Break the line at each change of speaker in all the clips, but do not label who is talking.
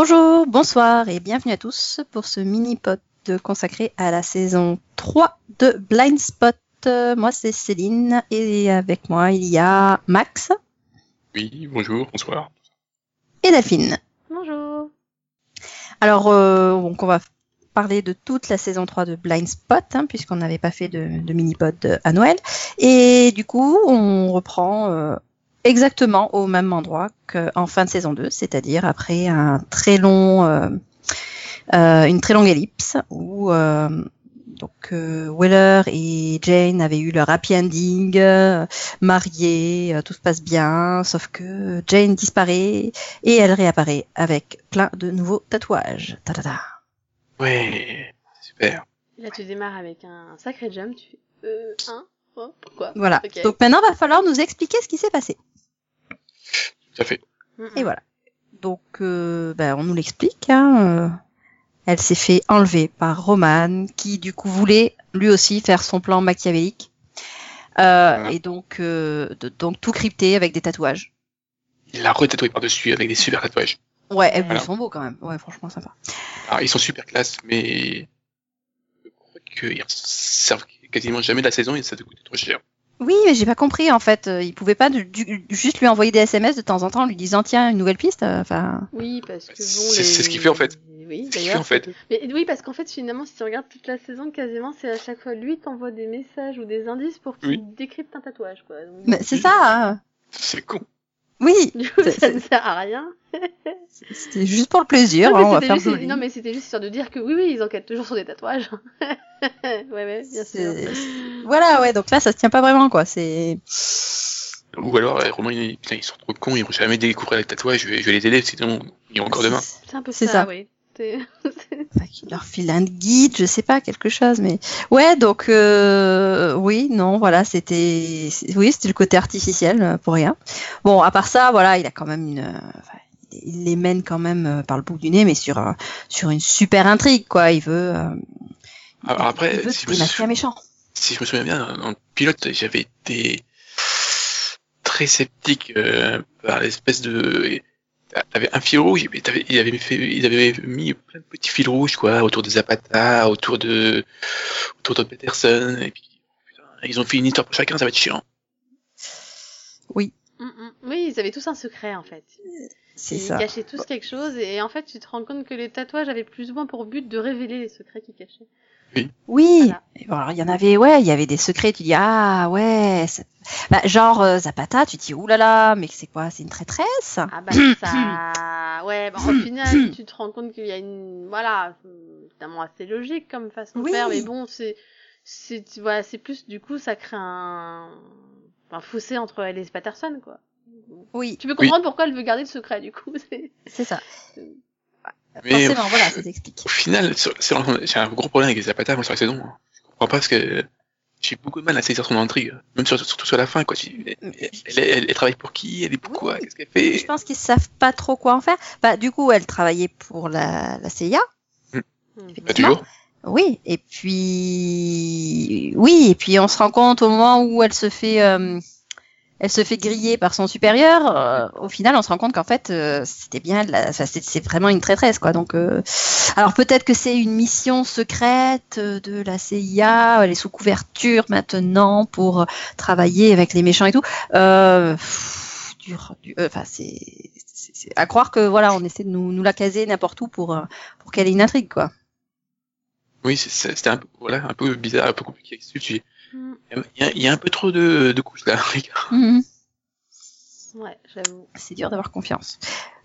Bonjour, bonsoir et bienvenue à tous pour ce mini-pod consacré à la saison 3 de Blind Spot. Euh, Moi c'est Céline et avec moi il y a Max
Oui, bonjour, bonsoir.
et Delphine.
Bonjour.
Alors euh, donc on va parler de toute la saison 3 de Blind Spot hein, puisqu'on n'avait pas fait de, de mini-pod à Noël et du coup on reprend euh, exactement au même endroit qu'en fin de saison 2, c'est-à-dire après un très long, euh, euh, une très longue ellipse où euh, donc euh, Weller et Jane avaient eu leur happy ending, euh, mariés, tout se passe bien, sauf que Jane disparaît et elle réapparaît avec plein de nouveaux tatouages. Ta -ta -ta.
Ouais, super.
Là, tu démarres avec un sacré jump, tu fais E1, Hein,
voilà. Donc maintenant, va falloir nous expliquer ce qui s'est passé.
Tout à fait.
Et voilà. Donc, euh, ben, on nous l'explique. Hein. Euh, elle s'est fait enlever par Roman, qui du coup voulait lui aussi faire son plan machiavélique. Euh. Et donc, euh, donc tout crypté avec des tatouages.
Il l'a retatoué par-dessus avec des super tatouages.
Ouais,
ils
sont beaux quand même. Ouais, franchement, sympa.
Alors, ils sont super classe, mais je crois qu'ils servent quasiment jamais de la saison et ça te coûte trop cher.
Oui, mais j'ai pas compris en fait. Euh, Il pouvait pas du- du- juste lui envoyer des SMS de temps en temps en lui disant tiens une nouvelle piste. euh, Enfin,
Oui, parce que bon.
C'est-
les-
ce qu'il fait, en fait.
Oui,
C'est ce qu'il fait,
d'ailleurs.
en fait.
Mais oui, parce qu'en fait, finalement, si tu regardes toute la saison, quasiment, c'est à chaque fois lui qui envoie des messages ou des indices pour qu'il
Oui.
décrypte un tatouage, quoi. Donc,
mais c'est ça. hein.
C'est con.
Oui,
Du coup,
C'est-
ça ne sert à rien.
c'était juste pour le plaisir.
non,
hein, on
mais
va
c'était
faire
juste,
joli.
non, mais c'était juste histoire de dire que oui, oui, ils enquêtent toujours sur des tatouages. ouais, ouais, bien sûr.
Voilà, ouais. Donc là, ça se tient pas vraiment quoi. C'est
Ou alors, euh, Romain, il- putain, ils sont trop cons, ils vont jamais découvrir les tatouages, je vais, je vais les aider, sinon ils ont encore demain.
C'est un peu
C'est
ça,
ça.
oui.
Enfin, qu'il leur file un guide, je sais pas, quelque chose, mais ouais, donc euh, oui, non, voilà, c'était, oui, c'était le côté artificiel euh, pour rien. Bon, à part ça, voilà, il a quand même une, euh, enfin, il les mène quand même euh, par le bout du nez, mais sur sur une super intrigue, quoi. Il veut, euh,
Alors après,
il veut
si je sou-
méchant.
si je me souviens bien, le pilote, j'avais été très sceptique euh, par l'espèce de. T'avais un fil rouge, mais ils avaient fait, ils avaient mis plein de petits fils rouges, quoi, autour de Zapata, autour de, autour de Peterson, et puis, putain, ils ont fait une histoire pour chacun, ça va être chiant.
Mm, mm. Oui, ils avaient tous un secret, en fait.
C'est
Ils
ça.
cachaient tous quelque chose, et en fait, tu te rends compte que les tatouages avaient plus ou moins pour but de révéler les secrets qu'ils cachaient.
Oui.
Voilà.
Et bon, alors il y en avait, ouais, il y avait des secrets. Tu dis ah ouais, c'est- bah, genre euh, Zapata, tu dis oulala, mais c'est quoi C'est une traîtresse?
Ah bah ça... Ouais, bah, au final, tu te rends compte qu'il y a une... Voilà, c'est évidemment assez logique comme façon
Oui.
de faire, mais bon, c'est... c'est Voilà, c'est plus, du coup, ça crée un... Un fossé entre elle et Patterson, quoi.
Oui,
Tu peux comprendre pourquoi elle veut garder le secret, du coup. c'est-
c'est ça.
Mais
Forcément, voilà, ça s'explique.
au final, j'ai un gros problème avec Zapata, moi, sur la saison. Je comprends pas parce que j'ai beaucoup de mal à saisir son intrigue, même sur- surtout sur la fin, quoi. Elle, elle, elle- elle travaille pour qui? Elle est pourquoi Qu'est-ce qu'elle fait?
Je pense qu'ils savent pas trop quoi en faire. Bah, du coup, elle travaillait pour la, la CIA.
Mhm.
Pas toujours.
Oui, et puis oui, et puis on se rend compte au moment où elle se fait, euh, elle se fait griller par son supérieur. euh, au final, on se rend compte qu'en fait, euh, c'était bien, c'est vraiment une traîtresse, quoi. Donc, euh, alors peut-être que c'est une mission secrète euh, de la CIA. Elle est sous couverture maintenant pour travailler avec les méchants et tout. Euh, euh, enfin, c'est à croire que voilà, on essaie de nous, nous la caser n'importe où pour pour qu'elle ait une intrigue, quoi.
Oui, c'était un peu, voilà, un peu bizarre, un peu compliqué. Tu-
Mm.
Il y, a, il y a un peu trop de, de couches là.
Mhm.
Ouais, j'avoue.
c'est dur d'avoir confiance.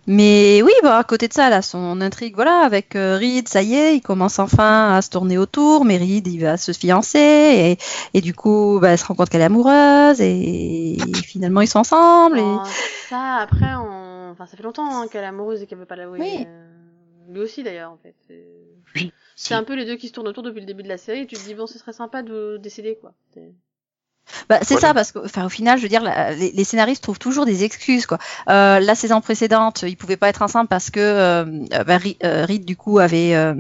Mais oui, bah, à côté de ça, là, son intrigue, voilà, avec euh, Reed, ça y est, il commence enfin à se tourner autour, mais Reed, il va se fiancer, et, et du coup, bah, elle se rend compte qu'elle est amoureuse, et, finalement, ils sont ensemble, et...
Bon, ça, après, on... enfin, ça fait longtemps hein, qu'elle est amoureuse et qu'elle veut pas l'avouer.
Oui.
euh, Lui aussi, d'ailleurs, en fait. C'est- C'est un peu les deux qui se tournent autour depuis le début de la série, et tu te dis, bon, ce serait sympa de décider, quoi. C'est-
Bah, c'est
Voilà.
ça, parce que, enfin, au final, je veux dire, la- les, les scénaristes trouvent toujours des excuses, quoi. Euh, la saison précédente, ils pouvaient pas être ensemble parce que euh, bah, euh, Reed, du coup, avait euh,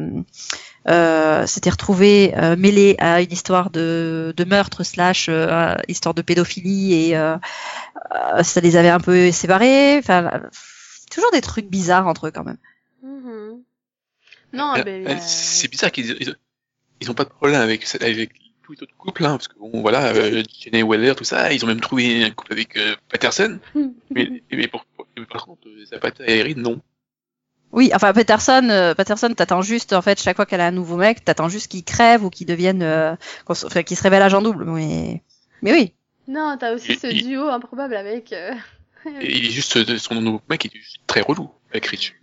euh, s'était retrouvé euh, mêlé à une histoire de, de meurtre slash euh, histoire de pédophilie et ça les avait un peu séparés. Enfin, toujours des trucs bizarres entre eux quand même.
Non,
Euh,
mais
euh, c'est bizarre qu'ils ils, ils ont pas de problème avec avec tous les autres couples, hein, parce que bon voilà, euh, Jenny Weller, tout ça, ils ont même trouvé un couple avec euh, Patterson, mais, mais pour, mais par contre Zapata et Erin non.
Oui, enfin Peterson, euh, Peterson, t'attends juste en fait chaque fois qu'elle a un nouveau mec, t'attends juste qu'il crève ou qu'il devienne, euh, qu'on se- enfin, qu'il se révèle agent double. Mais, mais oui.
non, t'as aussi
Et-
ce duo improbable avec. euh,
Et il est juste son nouveau mec, il est juste très relou avec Rich.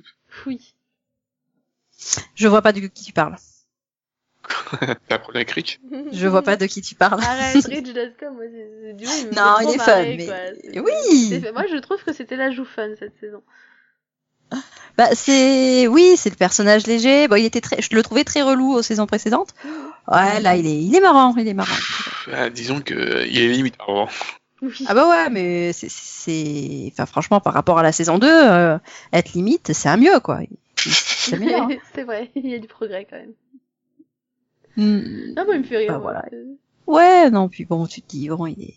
Oui.
Je vois pas de qui tu parles.
T'as un problème avec Rich
Je vois pas de qui tu parles.
Arrête, Rich.com, moi, c'est- il me
Non, il est fun, mais-
quoi.
Oui.
Moi, je trouve que c'était la joue fun cette saison.
Bah c'est, oui, c'est le personnage léger. Bon, il était très, je le trouvais très relou aux saisons précédentes. Ouais, là il est, il est marrant, il est marrant.
Ah, Disons que euh, il est limite moment.
Oui.
Ah bah ouais, mais c'est, c'est, enfin franchement par rapport à la saison 2, euh, être limite, c'est un mieux quoi. C'est meilleur. hein.
c'est vrai, il y a du progrès quand même.
Hmm.
Non, moi, il me fait rire.
Bah, voilà. Ouais, non, puis bon, tu te dis, bon, il est,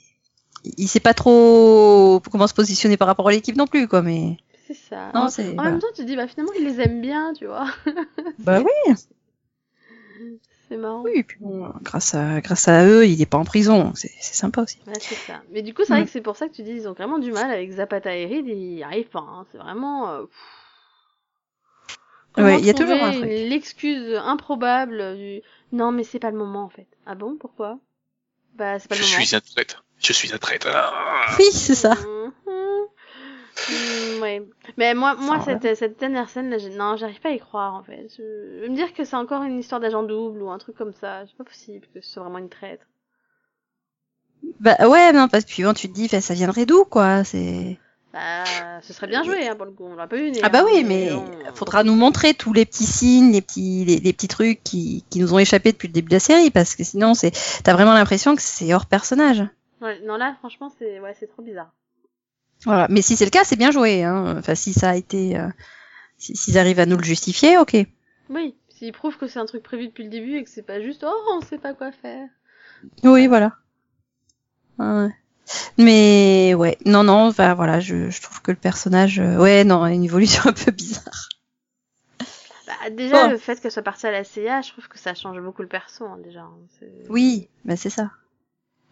il sait pas trop comment se positionner par rapport à l'équipe non plus, quoi, mais.
C'est ça.
Non,
en
c'est-
en
voilà.
même temps, tu te dis, bah finalement, il les aime bien, tu vois.
Bah oui.
C'est marrant.
Oui, puis bon, grâce à, grâce à eux, il est pas en prison, c'est, sympa aussi.
Ouais, c'est ça. Mais du coup, c'est vrai
Mm.
que c'est pour ça que tu dis, ils ont vraiment du mal avec Zapata et Reed, ils y arrivent pas. Hein. C'est vraiment. euh,
Ouais, il y a toujours un truc.
une- L'excuse improbable du. Non, mais c'est pas le moment en fait. Ah bon, pourquoi? Bah, c'est pas
Je
le moment.
suis un traître. Je suis un traître. Ah.
Oui, c'est ça.
Mhm. Mm, ouais. Mais moi, moi cette, cette dernière scène, là, non, j'arrive pas à y croire en fait. Je, je me dire que c'est encore une histoire d'agent double ou un truc comme ça. C'est pas possible que ce soit vraiment une traître.
Bah ouais, non, parce que puis bon, tu te dis, fait, ça viendrait d'où, quoi, c'est.
Bah, ce serait bien joué hein, pour le coup. On l'a pas eu.
Ah bah
hein,
oui, mais faudra nous montrer tous les petits signes, les petits, les, les petits trucs qui, qui nous ont échappé depuis le début de la série, parce que sinon, c'est, t'as vraiment l'impression que c'est hors personnage.
Ouais, non là, franchement, c'est ouais, c'est trop bizarre.
Voilà. Mais si c'est le cas, c'est bien joué, hein. Enfin, si ça a été, euh, si- s'ils arrivent à nous le justifier, ok.
Oui, s'il prouve que c'est un truc prévu depuis le début et que c'est pas juste oh on sait pas quoi faire.
Oui, voilà. Ouais. Mais ouais, non, non, enfin voilà, je, je trouve que le personnage, euh, ouais, non, a une évolution un peu bizarre.
Bah, déjà le fait qu'elle soit partie à la CIA, je trouve que ça change beaucoup le perso hein, déjà. hein.
Oui, bah c'est ça.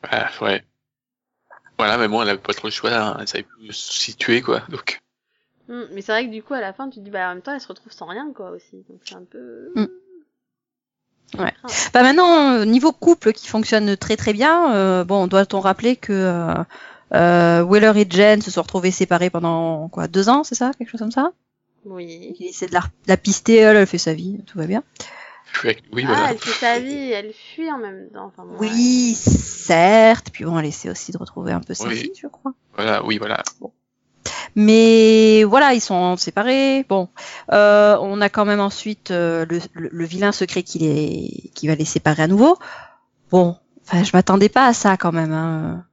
Ah, ouais. Voilà, mais bon, elle avait pas trop le choix, hein. elle savait plus se situer, quoi. Donc,
Mm, mais c'est vrai que du coup à la fin tu te dis bah en même temps elle se retrouve sans rien quoi aussi. Donc c'est un peu.
Mm. Ouais.
Ah.
Bah maintenant, niveau couple qui fonctionne très très bien, euh, bon, doit-on rappeler que euh, euh, Wheeler et Jen se sont retrouvés séparés pendant quoi deux ans, c'est ça, quelque chose comme ça?
Oui.
Il essaie de la, de la pister, elle, elle fait sa vie, tout va bien.
Oui,
ah,
voilà.
elle fait sa vie, elle fuit en même temps. Enfin, bon,
Oui, certes. Puis bon, elle essaie aussi de retrouver un peu sa
Oui.
fille, je crois.
Voilà, oui, voilà.
Mais voilà, ils sont séparés. Bon, euh, on a quand même ensuite euh, le, le- le vilain secret qui les, qui va les séparer à nouveau. Bon, enfin, je m'attendais pas à ça quand même. Hein.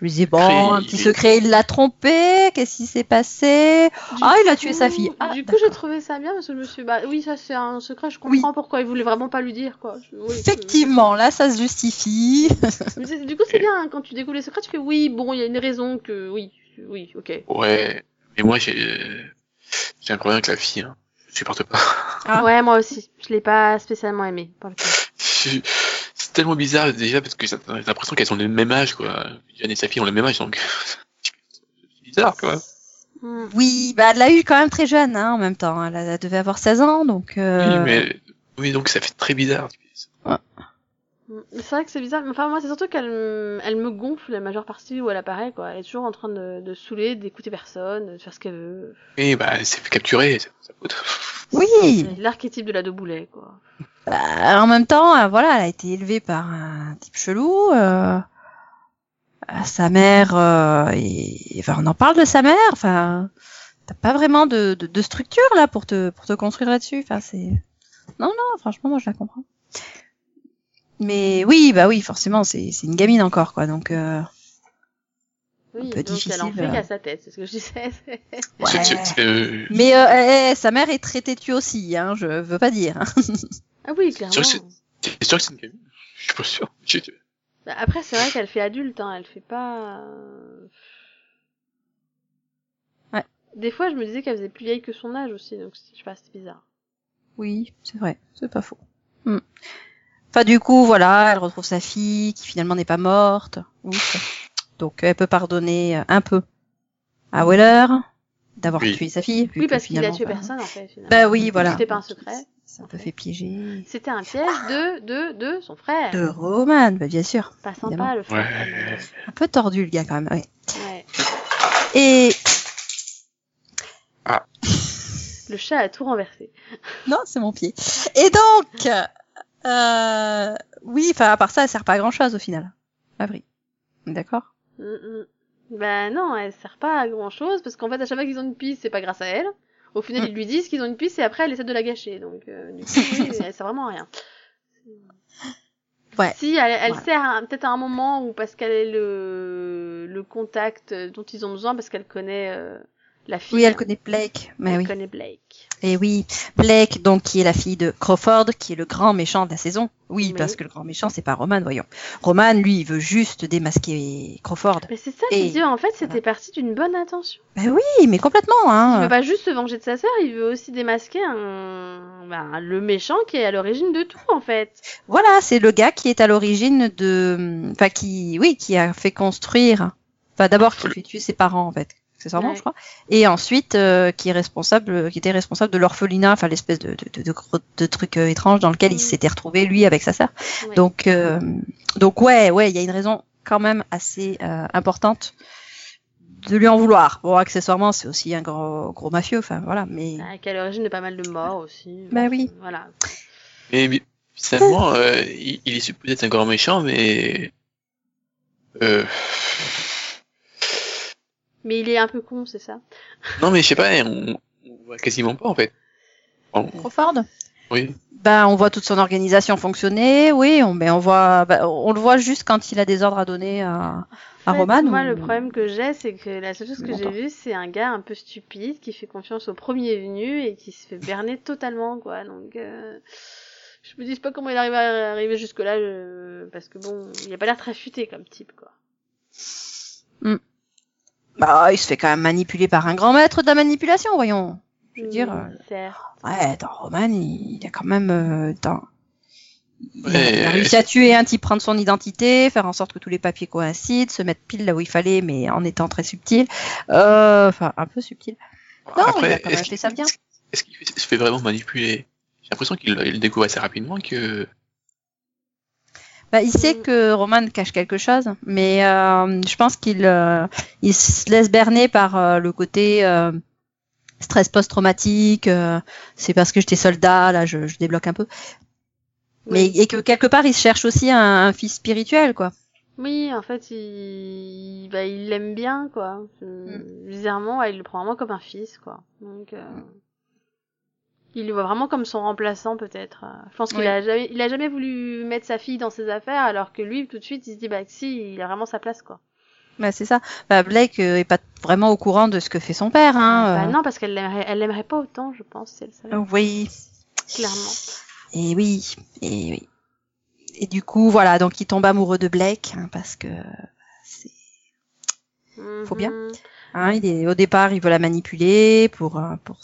Je me disais bon, un
il-
petit secret, il l'a trompé. Qu'est-ce qui s'est passé?
Du
Ah, il a
coup-
tué sa fille. Ah,
du coup, j'ai trouvé ça bien parce que je me suis dit, bah oui, ça c'est un secret, je comprends pourquoi il voulait vraiment pas lui dire quoi. Je- oui, je-
Effectivement, là, ça se justifie.
Mais Du coup, c'est bien hein, quand tu découvres les secrets, tu fais oui, bon, il y a une raison que oui, oui, ok.
Ouais, mais moi, j'ai, j'ai un problème avec la fille, hein. Je supporte pas.
Ah.
Ouais, moi aussi, je l'ai pas spécialement aimé. Pour le coup.
C'est tellement bizarre, déjà, parce que j'ai l'impression qu'elles ont le même âge, quoi. Jeanne et sa fille ont le même âge, donc, c'est bizarre, quoi.
Hmm.
Oui, bah, elle l'a eu quand même très jeune, hein, en même temps. Elle, elle devait avoir 16 ans, donc. euh,
Oui, mais, oui, donc ça fait très bizarre.
Hmm. C'est vrai que c'est bizarre, mais enfin moi c'est surtout qu'elle me- elle me gonfle la majeure partie où elle apparaît quoi. Elle est toujours en train de, de saouler, d'écouter personne, de faire ce qu'elle veut.
Oui, bah, elle s'est fait capturer, c'est sa faute.
Oui.
C'est l'archétype de la Doboulet quoi.
Bah, en même temps, euh, voilà, elle a été élevée par un type chelou. Euh, euh, sa mère, euh, et, enfin, on en parle de sa mère. Enfin, t'as pas vraiment de, de, de structure là pour te pour te construire là-dessus. Enfin, c'est non, non, franchement, moi je la comprends. Mais oui, bah oui, forcément, c'est c'est une gamine encore, quoi. Donc, euh,
Oui,
peu
donc elle en
difficile,
fait
euh.
qu'à sa tête, c'est ce que je disais.
C'est- c'est- c'est, euh,
mais euh, eh, eh, sa mère est très têtue aussi, hein. Je veux pas dire. hein.
ah oui, clairement.
Sûr que c'est- T'es sûr que c'est une gamine Je suis pas sûr.
Bah, après c'est vrai qu'elle fait adulte, hein, elle fait pas. euh,
Ouais.
des fois, je me disais qu'elle faisait plus vieille que son âge aussi, donc je sais pas, c'était bizarre.
Oui, c'est vrai, c'est pas faux. Hmm. Enfin, du coup, voilà, elle retrouve sa fille qui finalement n'est pas morte. Ouf. Donc, elle peut pardonner euh, un peu à Weller d'avoir
Oui.
tué sa fille.
Oui, parce qu'il a tué
bah,
personne en fait. Finalement.
Bah oui, voilà.
C'était pas un secret.
Ça peut fait piéger.
C'était un piège de, de, de son frère.
De Roman, bah, bien sûr.
Pas sympa
évidemment.
le frère.
Ouais.
Un peu tordu, le gars, quand même. Ouais.
Ouais.
Et
Le chat a tout renversé.
Non, c'est mon pied. Et donc, euh, oui, enfin, à part ça, elle sert pas à grand chose au final. Avril. D'accord?
Mm, mm. Ben non, elle sert pas à grand chose parce qu'en fait à chaque fois qu'ils ont une piste, c'est pas grâce à elle. Au final,
Mm.
ils lui disent qu'ils ont une piste et après elle essaie de la gâcher. Donc euh, du coup, oui, elle sert vraiment à rien.
Ouais.
Si elle, elle
Ouais.
sert peut-être à un moment où parce qu'elle est le le contact dont ils ont besoin parce qu'elle connaît euh, la fille.
Oui, elle connaît Blake. Mais
Elle
oui.
connaît Blake.
Et oui, Blake, donc, qui est la fille de Crawford, qui est le grand méchant de la saison. Oui, parce que le grand méchant, c'est pas Roman, voyons. Roman, lui, il veut juste démasquer Crawford.
Mais c'est ça,
Et-
je dis en fait c'était parti d'une bonne intention.
Ben oui, mais complètement,
Il
hein.
veut pas juste se venger de sa sœur, il veut aussi démasquer un... ben, le méchant qui est à l'origine de tout en fait.
Voilà, c'est le gars qui est à l'origine de, enfin, qui, oui, qui a fait construire, enfin, d'abord, qui fait tuer ses parents, en fait. Accessoirement,
Ouais.
je crois. Et ensuite, euh, qui est responsable, qui était responsable de l'orphelinat, enfin, l'espèce de, de, de, de, gros- de truc euh, étrange dans lequel il
Mm.
s'était retrouvé, lui, avec sa sœur.
Ouais.
Donc, euh, donc ouais, ouais, il y a une raison quand même assez euh, importante de lui en vouloir. Bon, accessoirement, c'est aussi un gros, gros mafieux, enfin voilà, mais
Ah, qui à l'origine de pas mal de morts aussi.
Bah oui.
Voilà.
Mais mais, finalement, euh, il, il est supposé être un grand méchant, mais euh,
Mais il est un peu con, c'est ça
non, mais je sais pas, on, on voit quasiment pas en fait. On-
Crawford?
oui.
Ben, on voit toute son organisation fonctionner, oui, on, ben, on voit, ben, on le voit juste quand il a des ordres à donner à, à Roman.
Moi,
ou-
le problème que j'ai, c'est que la seule chose que j'ai vue, c'est un gars un peu stupide qui fait confiance au premier venu et qui se fait berner totalement, quoi. Donc, euh, je me dis pas comment il arrive à arriver jusque-là, je- parce que bon, il a pas l'air très futé comme type, quoi.
Bah, il se fait quand même manipuler par un grand maître de la manipulation, voyons. Je veux dire,
Mm, certes.
Ouais, dans Roman, il, il a quand même, euh, dans- il, a,
Ouais,
il a
euh,
réussi à tuer un type, prendre son identité, faire en sorte que tous les papiers coïncident, se mettre pile là où il fallait, mais en étant très subtil. Euh, Enfin, un peu subtil. Non, il a
Après,
quand même
est-ce
fait
qu'il
ça bien.
est-ce qu'il se fait vraiment manipuler? J'ai l'impression qu'il il le découvre assez rapidement que
Bah, il sait
Mm.
que Roman cache quelque chose, mais euh, je pense qu'il euh, il se laisse berner par euh, le côté euh, stress post-traumatique. euh, c'est parce que j'étais soldat, là, je, je débloque un peu. Mais et que quelque part, il cherche aussi un, un fils spirituel, quoi.
Oui, en fait, il, bah, il l'aime bien, quoi. Euh, Bizarrement, ouais, il le prend vraiment comme un fils, quoi. Donc, euh, il le voit vraiment comme son remplaçant, peut-être. Euh, Je pense qu'il
Oui.
a jamais, il a jamais voulu mettre sa fille dans ses affaires, alors que lui, tout de suite, il se dit, bah, si, il a vraiment sa place, quoi.
Bah, c'est ça. Bah, Blake euh, est pas vraiment au courant de ce que fait son père, hein.
Bah,
euh.
non, parce qu'elle l'aimerait, elle l'aimerait pas autant, je pense, si elle savait.
Oui,
Clairement.
et oui, et oui. Et du coup, voilà, donc il tombe amoureux de Blake, hein, parce que c'est Faut bien.
Mhm.
Hein, il est, au départ, il veut la manipuler pour, euh, pour,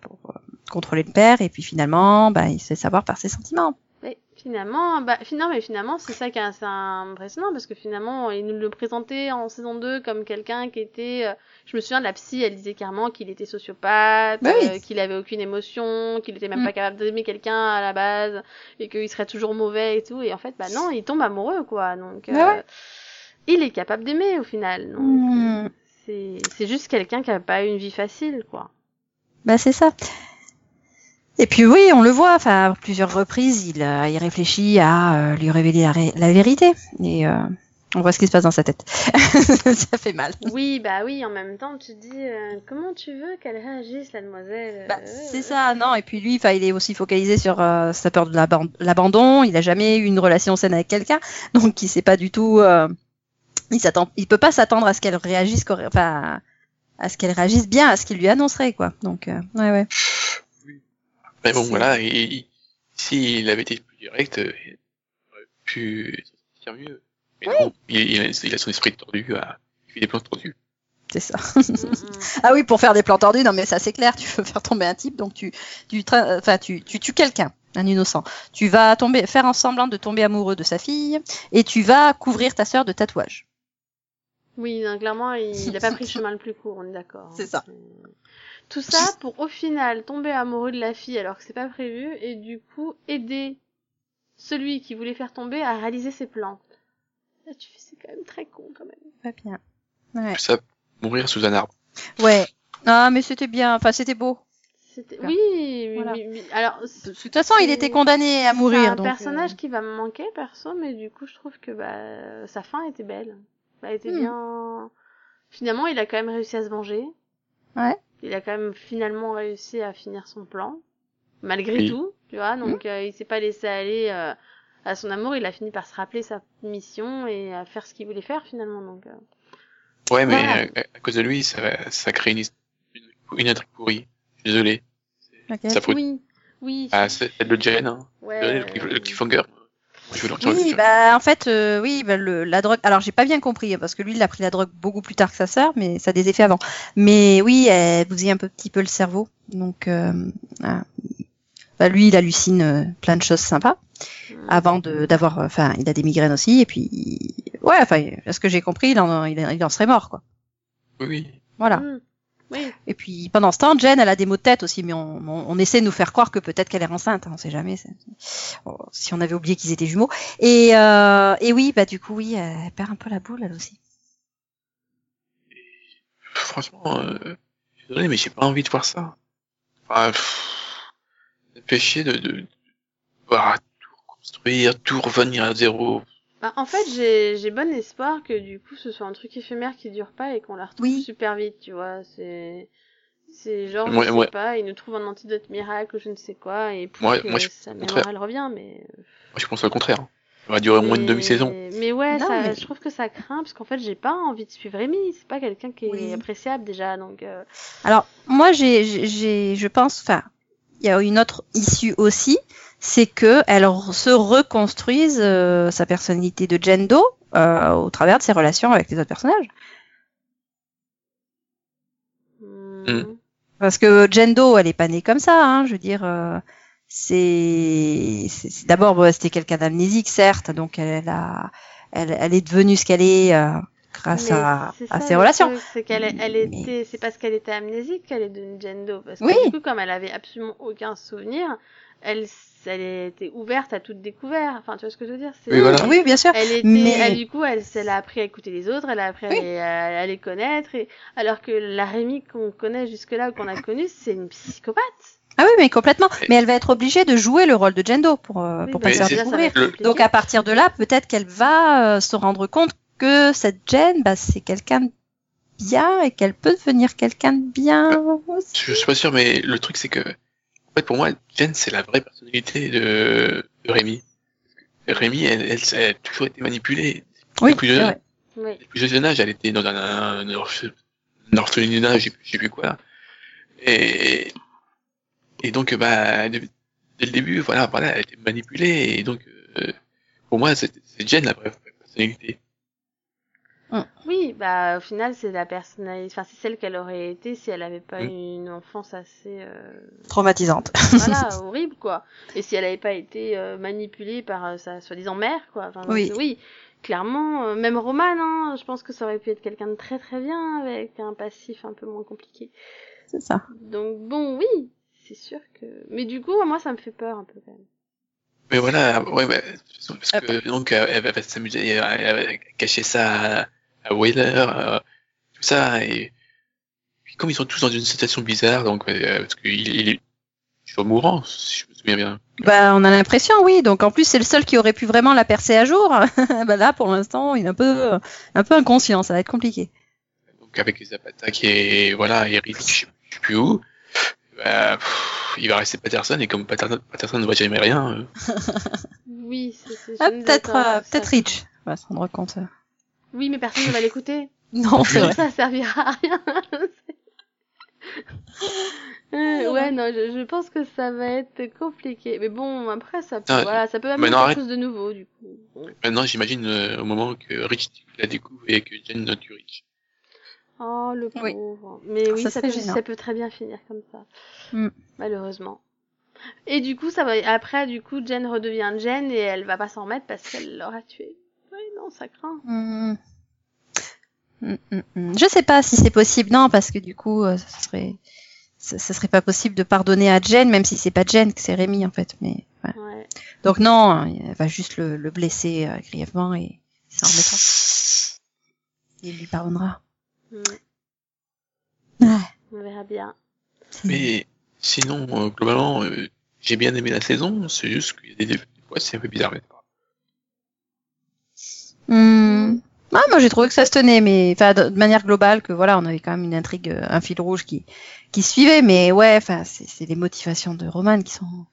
pour euh, contrôler le père, et puis finalement, bah, il sait savoir par ses sentiments.
Mais finalement, bah, finalement, mais finalement, c'est ça qui est assez impressionnant parce que finalement, il nous le présentait en saison 2 comme quelqu'un qui était, euh, je me souviens de la psy, elle disait clairement qu'il était sociopathe,
oui.
euh, qu'il avait aucune émotion, qu'il était même
Mm.
pas capable d'aimer quelqu'un à la base et qu'il serait toujours mauvais et tout. Et en fait, bah non, il tombe amoureux, quoi. Donc, euh,
Ouais,
il est capable d'aimer au final. Donc,
Hmm.
c'est, c'est juste quelqu'un qui a pas eu une vie facile, quoi.
Bah, c'est ça. Et puis oui, on le voit, enfin, à plusieurs reprises, il, euh, il réfléchit à euh, lui révéler la, ré- la vérité. Et euh, on voit ce qui se passe dans sa tête. ça fait mal.
Oui, bah oui, en même temps, tu te dis, euh, comment tu veux qu'elle réagisse, la demoiselle
Bah,
Euh,
c'est ça, non. Et puis lui, enfin, il est aussi focalisé sur euh, sa peur de l'aban- l'abandon. Il a jamais eu une relation saine avec quelqu'un, donc il sait pas du tout. euh, il s'attend, il peut pas s'attendre à ce qu'elle réagisse, enfin, à ce qu'elle réagisse bien, à ce qu'il lui annoncerait, quoi. Donc, euh, ouais, ouais.
Mais bon, voilà, et, s'il avait été plus direct, euh, il aurait pu s'en sortir mieux. Mais non, il, il a, il a son esprit tordu, à, il fait des plans tordus.
C'est ça. Ah oui, pour faire des plans tordus, non mais ça c'est clair, tu veux faire tomber un type, donc tu, tu, tra- enfin, tu, tu tues quelqu'un, un innocent. Tu vas tomber, faire en semblant de tomber amoureux de sa fille, et tu vas couvrir ta sœur de tatouages.
Oui, non, clairement, il il a pas pris le chemin le plus court, on est d'accord. hein.
C'est ça.
Tout ça pour au final tomber amoureux de la fille alors que c'est pas prévu et du coup aider celui qui voulait faire tomber à réaliser ses plans. Là, tu fais, c'est quand même très con quand même.
Pas bien. Ouais.
Ça, mourir sous un arbre.
Ouais. Ah mais c'était bien, enfin c'était beau.
C'était, oui, oui,
Voilà.
oui, oui. alors,
De toute façon, il était condamné à
C'est
mourir.
un
donc,
personnage
euh,
qui va me manquer perso, mais du coup je trouve que bah sa fin était belle. Elle été
Hmm.
bien. Finalement, il a quand même réussi à se venger.
Ouais.
Il a quand même finalement réussi à finir son plan, malgré
Oui.
tout, tu vois.
Hmm.
Donc euh, il s'est pas laissé aller euh, à son amour. Il a fini par se rappeler sa mission et à faire ce qu'il voulait faire finalement. Donc euh,
Ouais, mais
Voilà.
à cause de lui, ça, ça crée une, une, une intrigue pourrie. Désolé. Ça
oui, oui,
Ah, c'est c'est le gen, hein.
ouais.
Le, le cliffhanger. Veux.
Oui, bah en fait, euh, oui, bah, le, la drogue. Alors j'ai pas bien compris parce que lui, il a pris la drogue beaucoup plus tard que sa sœur, mais ça a des effets avant. Mais oui, elle bousille un peu, petit peu le cerveau, donc euh, ah. bah, lui, il hallucine euh, plein de choses sympas
Hmm.
avant de d'avoir. Enfin, il a des migraines aussi, et puis ouais, enfin, à ce que j'ai compris, il en, il, en- il en serait mort, quoi.
Oui, oui.
Voilà.
Hmm. Oui,
Et puis pendant ce temps, Jen, elle a des maux de tête aussi, mais on, on, on essaie de nous faire croire que peut-être qu'elle est enceinte. Hein, on sait jamais. c'est- oh, si on avait oublié qu'ils étaient jumeaux. Et, euh, et oui, bah du coup, oui, elle perd un peu la boule, elle aussi.
Franchement, euh, je suis désolé, mais j'ai pas envie de voir ça. Enfin, pff, chier de, de, de voir tout reconstruire, tout revenir à zéro.
Bah, en fait, j'ai j'ai bon espoir que du coup, ce soit un truc éphémère qui dure pas et qu'on la retrouve
Oui.
super vite, tu vois. C'est c'est genre,
Moi-
je sais pas, il nous trouve un antidote miracle ou je ne sais quoi et pour
Moi-
que
moi, je-
sa mémoire elle revient, mais
Moi, je pense au contraire. Ça va durer au moins une demi-saison.
Mais ouais,
Non,
ça,
mais-
je trouve que ça craint parce qu'en fait, j'ai pas envie de suivre Rémi. C'est pas quelqu'un qui est
Oui.
appréciable déjà, donc. euh,
Alors moi, j'ai, j'ai- j'ai, je pense, enfin, il y a une autre issue aussi, c'est que elle se reconstruise euh, sa personnalité de Jen Doe euh, au travers de ses relations avec les autres personnages.
Mm.
Parce que Jen Doe, elle est pas née comme ça, hein, je veux dire. euh, c'est, d'abord bon, c'était quelqu'un d'amnésique certes, donc elle, a, elle, elle est devenue ce qu'elle est euh, grâce
Mais
à, à
ça,
ses relations.
C'est qu'elle elle
Mais-
était, c'est parce qu'elle était amnésique qu'elle est devenue Jane Doe. Parce que
Oui.
du coup, comme elle avait absolument aucun souvenir, elle, elle était ouverte à toute découverte. Enfin, tu vois ce que je veux dire?
Oui, voilà.
Oui, bien sûr.
Elle était,
Mais-
elle, du coup, elle, elle a appris à écouter les autres, elle a appris à,
Oui.
les, à- à les connaître, et, alors que la Rémi qu'on connaît jusque-là, ou qu'on a connue, c'est une psychopathe.
Ah oui, mais complètement. Mais elle va être obligée de jouer le rôle de Jen Doe pour, euh,
Oui,
pour
bah,
pas se faire découvrir. Donc à partir de là, peut-être qu'elle va euh, se rendre compte que cette Jen, bah, c'est quelqu'un de bien et qu'elle peut devenir quelqu'un de bien. aussi.
Je suis pas sûr, mais le truc, c'est que, en fait, pour moi, Jen, c'est la vraie personnalité de, de Rémi. Rémi, elle, elle, elle a toujours été manipulée.
Oui,
plus jeune.
Oui.
Depuis jeune âge, elle était dans un, un, un orphe- un orphelinat, je sais plus- je sais plus quoi. Et, et donc, bah, dès, dès le début, voilà, voilà, elle était manipulée. Et donc, euh, pour moi, c'est c'est Jen la vraie personnalité.
Oui, bah, au final, c'est la personnalité, enfin, c'est celle qu'elle aurait été si elle avait pas
Mm.
eu une enfance assez, euh,
Traumatisante.
voilà, horrible, quoi. Et si elle avait pas été euh, manipulée par euh, sa soi-disant mère, quoi. Enfin, donc,
Oui.
Clairement, euh, même Roman, hein, je pense que ça aurait pu être quelqu'un de très très bien avec un passif un peu moins compliqué.
C'est ça.
Donc bon, oui, c'est sûr que. Mais du coup, moi, ça me fait peur un peu quand même.
Mais voilà, ouais, bah, parce que donc euh, elle va s'amuser, elle va cacher ça à, Wheeler, euh, tout ça, et puis comme ils sont tous dans une situation bizarre, donc euh, parce qu'il il est toujours mourant, si je me souviens bien.
Bah, on a l'impression, oui. Donc en plus, c'est le seul qui aurait pu vraiment la percer à jour. bah là, pour l'instant, il est un peu, un peu inconscient. Ça va être compliqué.
Donc avec les Zapata qui est voilà, Eric, je sais je sais plus où, bah, pff, il va rester Patterson et comme Patterson, Patterson ne voit jamais rien, euh,
Oui, c'est.
Ah, peut-être, euh, peut-être Rich. On va se rendre compte.
Oui, mais personne ne va l'écouter.
Non, c'est vrai.
Ça servira à rien. Euh, ouais, non, je, je pense que ça va être compliqué. Mais bon, après, ça peut,
Ah,
voilà, ça peut amener quelque
arrête.
chose de nouveau, du coup.
Maintenant, j'imagine euh, au moment que Rich la découvre et que Jen tue Rich.
Oh, le
Oui.
pauvre. Mais oui,
Ça
ça,
serait
peut,
gênant.
ça peut très bien finir comme ça.
Mm.
Malheureusement. Et du coup, ça va. Après, du coup, Jen redevient Jen et elle va pas s'en remettre parce qu'elle l'aura tué. Non, ça craint.
Hmm. Hmm, hmm. Je sais pas si c'est possible, non, parce que du coup, euh, ça serait, ça, ça serait pas possible de pardonner à Jen, même si c'est pas Jen, que c'est Rémi en fait. Mais ouais.
Ouais.
donc non, elle va juste le, le blesser euh, grièvement et ça remettra. Et il lui pardonnera.
Mm.
Ouais.
On verra bien.
Mais sinon, euh, globalement, euh, j'ai bien aimé la saison, c'est juste qu'il y a des, des fois c'est un peu bizarre. mais
Hmm. Ah, moi j'ai trouvé que ça se tenait, mais enfin de manière globale que voilà, on avait quand même une intrigue, euh, un fil rouge qui qui suivait, mais ouais, enfin c'est c'est les motivations de Roman qui sont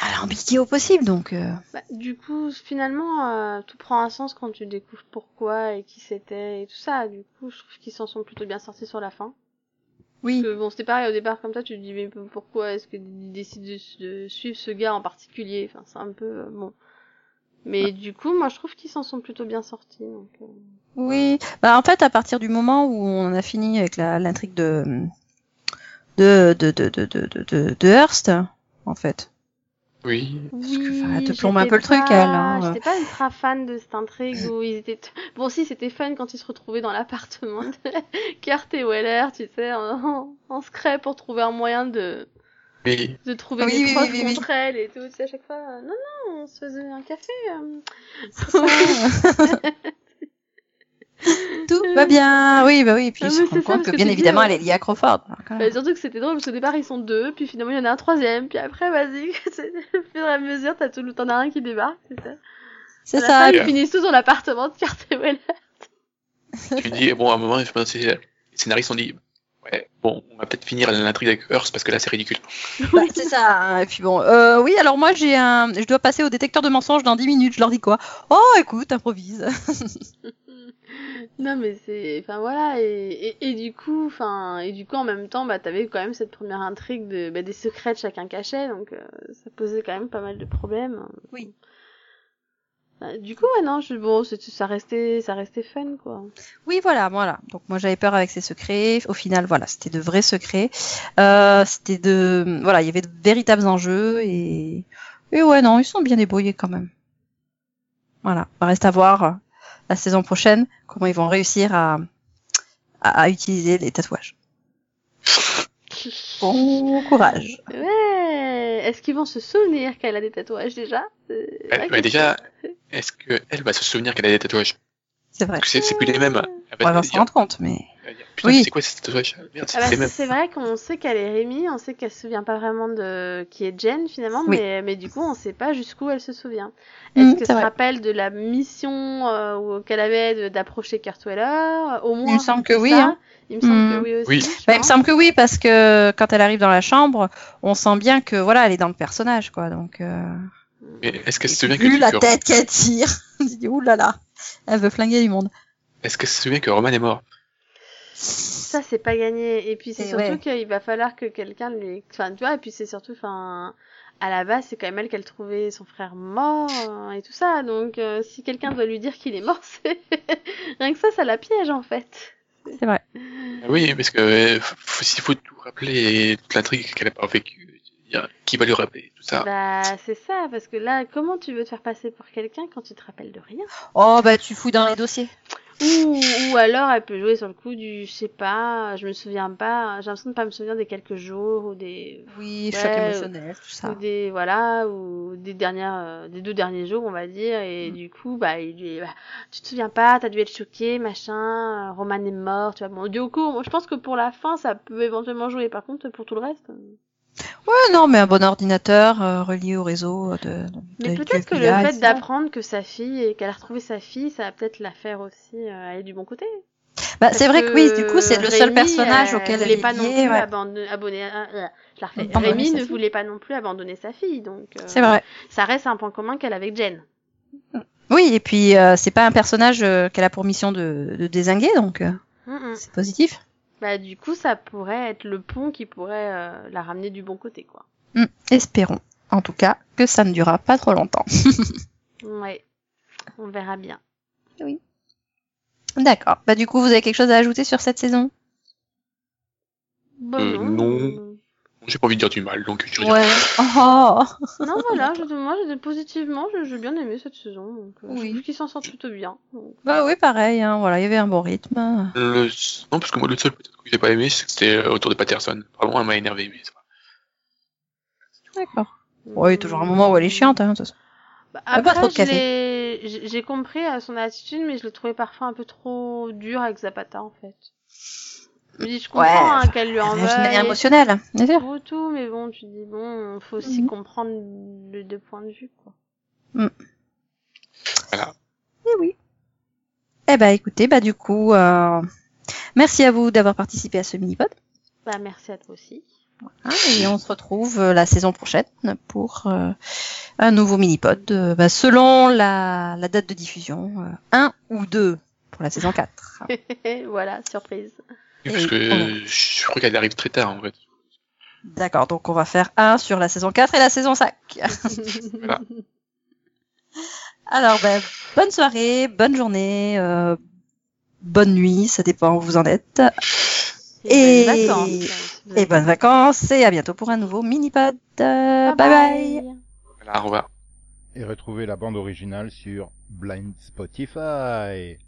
alambiquées au possible, donc euh,
Bah, du coup, finalement, euh, tout prend un sens quand tu découvres pourquoi et qui c'était et tout ça. Du coup, je trouve qu'ils s'en sont plutôt bien sortis sur la fin.
oui.
Parce que bon, c'était pareil au départ comme ça, tu te dis mais pourquoi est-ce qu'ils décident de, de suivre ce gars en particulier? Enfin, c'est un peu euh, bon. Mais du coup, moi, je trouve qu'ils s'en sont plutôt bien sortis. Donc, euh,
Oui, bah en fait à partir du moment où on a fini avec la l'intrigue de de de de de de de, de, de Hearst, en fait.
Oui.
Parce que,
Oui,
enfin, elle te plombe un peu le truc,
pas-
elle, hein.
J'étais pas ultra fan de cette intrigue où ils étaient. t- Bon, si, c'était fun quand ils se retrouvaient dans l'appartement de Kurt et Weller, tu sais, en, en secret pour trouver un moyen de,
Mais
de trouver
Oui,
des
oui, oui, oui,
contre elle et tout. Tu sais, à chaque fois, euh, non, non, on se faisait un café. euh.
Tout va bien. Oui, bah oui, et puis
Ah,
rendent
c'est ça,
compte que
que
bien évidemment
euh,
elle est liée à Crawford. Voilà.
Bah, surtout que c'était drôle parce qu'au départ ils sont deux, puis finalement il y en a un troisième, puis après vas-y, c'est- au fur et à mesure t'as tout, t'en as un qui débarque, c'est ça.
C'est ça.
fin, ils finissent tous dans l'appartement de Kurt et Weller.
tu dis, bon, à un moment, je pense que les scénaristes ont dit, ouais, bon, on va peut-être finir l'intrigue avec Hearst parce que là c'est ridicule.
Bah, c'est ça. hein. Et puis bon, euh, oui, alors moi j'ai un, je dois passer au détecteur de mensonges dans 10 minutes. Je leur dis quoi? Oh, écoute, improvise.
Non mais c'est, enfin voilà, et, et, et du coup, enfin, et du coup en même temps, bah t'avais quand même cette première intrigue de, bah, des secrets de chacun cachait, donc euh, ça posait quand même pas mal de problèmes.
Oui.
Du coup, ouais, non, je, bon, ça restait, ça restait fun, quoi.
Oui, voilà, voilà. Donc moi j'avais peur avec ces secrets. Au final, voilà, c'était de vrais secrets. Euh, c'était de, voilà, il y avait de véritables enjeux et, et ouais, non, ils sont bien débrouillés quand même. Voilà, il reste à voir euh, la saison prochaine comment ils vont réussir à, à, à utiliser les tatouages. Bon courage.
Ouais, est-ce qu'ils vont se souvenir qu'elle a des tatouages déjà? Question.
déjà, est-ce qu'elle va se souvenir qu'elle a des tatouages?
C'est vrai.
C'est c'est plus les mêmes. Elle
On
va
va
se
s'en rendre compte, mais
Putain,
Oui.
c'est quoi Merde,
Ah bah, vrai qu'on sait qu'elle est Rémi, on sait qu'elle se souvient pas vraiment de qui est Jen finalement,
Oui.
mais, mais du coup on sait pas jusqu'où elle se souvient.
Mm,
Est-ce qu'elle
c'est
se
vrai.
rappelle de la mission euh, qu'elle avait de- d'approcher Kurt Weller? Au moins.
Il me semble que
ça.
oui, hein.
Il me semble
Mm.
que oui aussi.
Oui.
je
Bah, il me semble que oui, parce que quand elle arrive dans la chambre, on sent bien que voilà, elle est dans le personnage, quoi. Donc, euh...
Mais est-ce qu'elle se souvient que,
la tête qu'elle tire, on se dit ouh là là, elle veut flinguer du monde.
est-ce qu'elle se souvient que Roman est mort?
Ça c'est pas gagné. Et puis c'est surtout
ouais.
qu'il va falloir que quelqu'un lui. Enfin tu vois, et puis c'est surtout, enfin. À la base, c'est quand même elle qu'elle trouvait son frère mort euh, et tout ça. Donc, euh, si quelqu'un doit lui dire qu'il est mort, c'est rien que ça, ça la piège en fait.
C'est vrai.
Ah Oui, parce que euh, s'il faut tout rappeler toute l'intrigue qu'elle a pas vécue, qui va lui rappeler tout ça
Bah, c'est ça, parce que là, comment tu veux te faire passer pour quelqu'un quand tu te rappelles de rien?
Oh bah tu fouilles dans les dossiers.
Ou, ou alors, elle peut jouer sur le coup du, je sais pas, je me souviens pas, j'ai l'impression de pas me souvenir des quelques jours ou des,
Oui,
Ouais,
choc émotionnel, tout
ou
ça.
des, voilà, ou des dernières, euh, des deux derniers jours, on va dire, et
Mm.
du coup, bah, il lui, bah, tu te souviens pas, t'as dû être choqué, machin, Roman est mort, tu vois, bon, du coup, je pense que pour la fin, ça peut éventuellement jouer, par contre, pour tout le reste. euh,
Ouais, non, mais un bon ordinateur euh, relié au réseau de. de
Mais
de-
peut-être que le fait d'apprendre que sa fille et qu'elle a retrouvé sa fille, ça va peut-être la faire aussi euh, aller du bon côté.
Bah, c'est vrai que oui, du coup, c'est le seul personnage
euh,
auquel elle est
pas non
liée.
plus
ouais.
abandonner, abonner, euh, je la refais.
Abandonner
Rémi ne voulait pas non plus abandonner sa fille, donc euh,
C'est vrai.
ça reste un point commun qu'elle a avec Jen.
Oui, et puis euh, c'est pas un personnage qu'elle a pour mission de, de désinguer, donc c'est positif.
Bah du coup, ça pourrait être le pont qui pourrait euh, la ramener du bon côté, quoi.
Hmm, espérons, en tout cas, que ça ne durera pas trop longtemps.
Ouais, on verra bien.
D'accord. Bah du coup, vous avez quelque chose à ajouter sur cette saison?
Bah,
Euh, non. J'ai pas envie de dire du mal, donc je
Ouais. Oh.
Non, voilà, je, moi, j'ai positivement, j'ai j'ai bien aimé cette saison. Donc, euh,
Oui.
Je trouve qu'ils s'en sortent plutôt bien. Donc,
Bah oui, pareil. Hein. Voilà, il y avait un bon rythme.
Le... Non, parce que moi, le seul peut-être que j'ai pas aimé, c'est que c'était euh, autour de Patterson. Vraiment, elle m'a énervé, mais ça va.
D'accord. Y a toujours un moment où elle est chiante. Hein, de toute façon.
Bah, après,
trop de
je
café.
l'ai- j'ai j'ai compris à son attitude, mais je le trouvais parfois un peu trop dur avec Zapata, en fait. Dis, je comprends
Ouais,
hein, qu'elle lui en
réagit de manière
veuille.
émotionnelle, bien sûr.
Tout, tout, mais bon, tu dis, bon, faut aussi
Mhm.
comprendre les deux points de vue, quoi.
Voilà.
Eh oui. Eh bah écoutez, bah du coup, euh, merci à vous d'avoir participé à ce mini-pod.
Bah, merci à toi aussi.
hein, et on se retrouve euh, la saison prochaine pour euh, un nouveau mini-pod, euh, bah, selon la, la date de diffusion, euh, un ou deux pour la saison 4.
voilà, surprise.
Oui, parce que je crois qu'elle arrive très tard, en fait.
D'accord, donc on va faire un sur la saison 4 et la saison 5.
Voilà.
Alors, bah, bonne soirée, bonne journée, euh, bonne nuit, ça dépend où vous en êtes.
Et, bonnes vacances.
Et
avez-
bonnes vacances et à bientôt pour un nouveau mini-pod. Euh, bye bye.
Voilà, au revoir.
Et retrouvez la bande originale sur Blind Spotify.